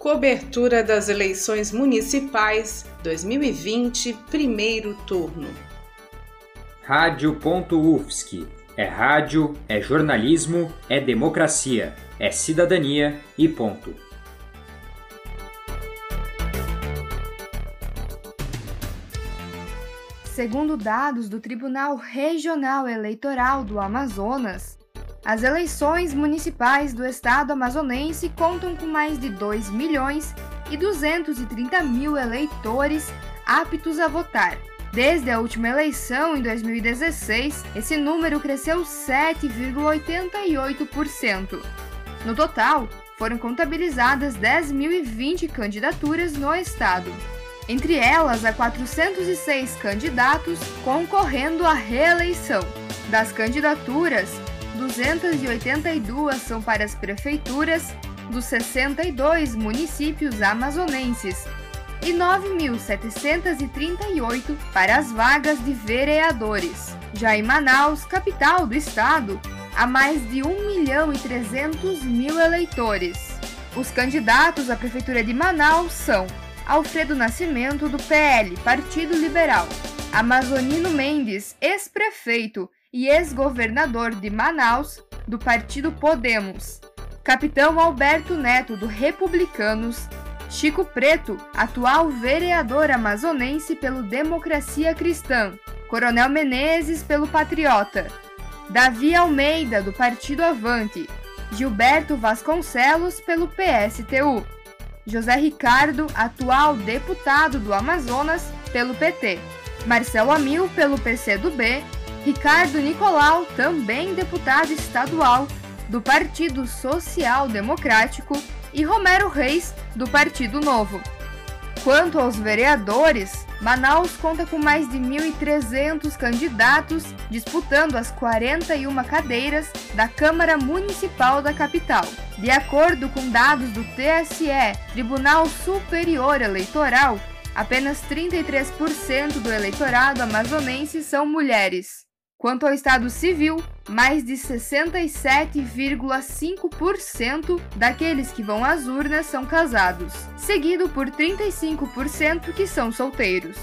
Cobertura das eleições municipais 2020, primeiro turno. Rádio.UFSC. É rádio, é jornalismo, é democracia, é cidadania e ponto. Segundo dados do Tribunal Regional Eleitoral do Amazonas, as eleições municipais do estado amazonense contam com mais de 2 milhões e 230 mil eleitores aptos a votar. Desde a última eleição, em 2016, esse número cresceu 7,88%. No total, foram contabilizadas 10.020 candidaturas no estado. Entre elas, há 406 candidatos concorrendo à reeleição. Das candidaturas, 282 são para as prefeituras dos 62 municípios amazonenses e 9.738 para as vagas de vereadores. Já em Manaus, capital do estado, há mais de 1 milhão e 300 mil eleitores. Os candidatos à Prefeitura de Manaus são Alfredo Nascimento, do PL, Partido Liberal, Amazonino Mendes, ex-prefeito e ex-governador de Manaus, do Partido Podemos, Capitão Alberto Neto, do Republicanos, Chico Preto, atual vereador amazonense pelo Democracia Cristã, Coronel Menezes pelo Patriota, Davi Almeida, do Partido Avante, Gilberto Vasconcelos pelo PSTU. José Ricardo, atual deputado do Amazonas pelo PT, Marcelo Amil pelo PCdoB, Ricardo Nicolau, também deputado estadual do Partido Social Democrático, e Romero Reis, do Partido Novo. Quanto aos vereadores, Manaus conta com mais de 1.300 candidatos disputando as 41 cadeiras da Câmara Municipal da capital. De acordo com dados do TSE, Tribunal Superior Eleitoral, apenas 33% do eleitorado amazonense são mulheres. Quanto ao Estado Civil, mais de 67,5% daqueles que vão às urnas são casados, seguido por 35% que são solteiros.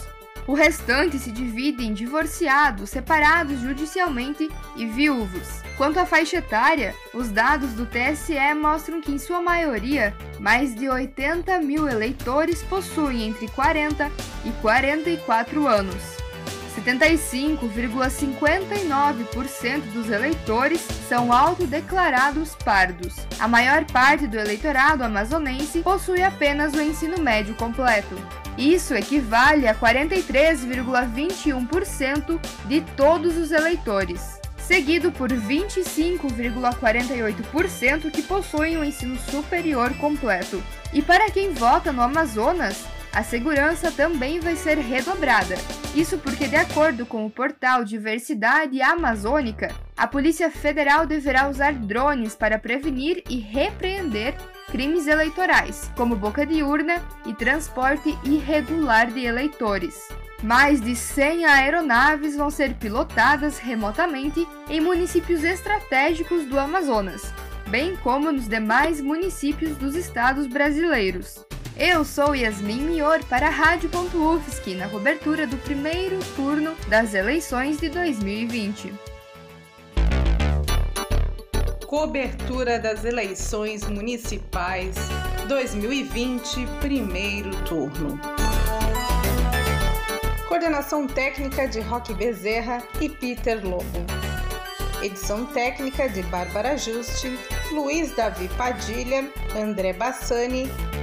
O restante se divide em divorciados, separados judicialmente e viúvos. Quanto à faixa etária, os dados do TSE mostram que, em sua maioria, mais de 80 mil eleitores possuem entre 40 e 44 anos. 75,59% dos eleitores são autodeclarados pardos. A maior parte do eleitorado amazonense possui apenas o ensino médio completo. Isso equivale a 43,21% de todos os eleitores, seguido por 25,48% que possuem o ensino superior completo. E para quem vota no Amazonas, a segurança também vai ser redobrada. Isso porque, de acordo com o portal Diversidade Amazônica, a Polícia Federal deverá usar drones para prevenir e repreender crimes eleitorais, como boca de urna e transporte irregular de eleitores. Mais de 100 aeronaves vão ser pilotadas remotamente em municípios estratégicos do Amazonas, bem como nos demais municípios dos estados brasileiros. Eu sou Yasmin Mior para a Rádio.UFSC na cobertura do primeiro turno das eleições de 2020. Cobertura das eleições municipais 2020, primeiro turno. Coordenação técnica de Roque Bezerra e Peter Lobo. Edição técnica de Bárbara Juste, Luiz Davi Padilha, André Bassani